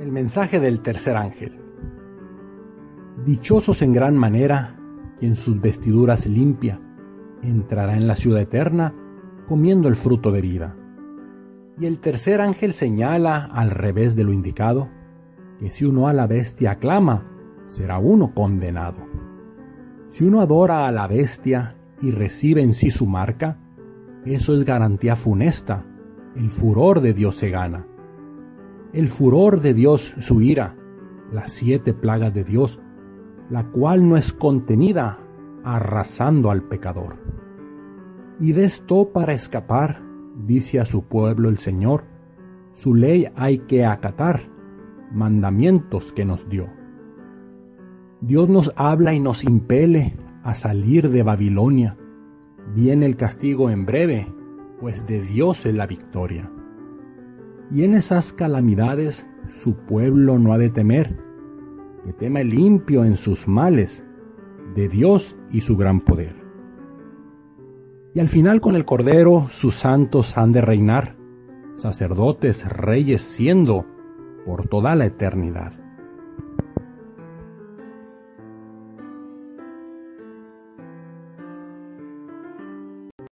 El mensaje del tercer ángel. Dichosos en gran manera quien sus vestiduras limpia, entrará en la ciudad eterna comiendo el fruto de vida. Y el tercer ángel señala al revés de lo indicado, que si uno a la bestia aclama, será uno condenado. Si uno adora a la bestia y recibe en sí su marca, eso es garantía funesta, el furor de Dios se gana el furor de Dios su ira, las siete plagas de Dios, la cual no es contenida, arrasando al pecador. Y de esto para escapar, dice a su pueblo el Señor, su ley hay que acatar, mandamientos que nos dio. Dios nos habla y nos impele a salir de Babilonia. Viene el castigo en breve, pues de Dios es la victoria y en esas calamidades su pueblo no ha de temer, que teme limpio en sus males de Dios y su gran poder. Y al final con el Cordero sus santos han de reinar, sacerdotes, reyes siendo por toda la eternidad.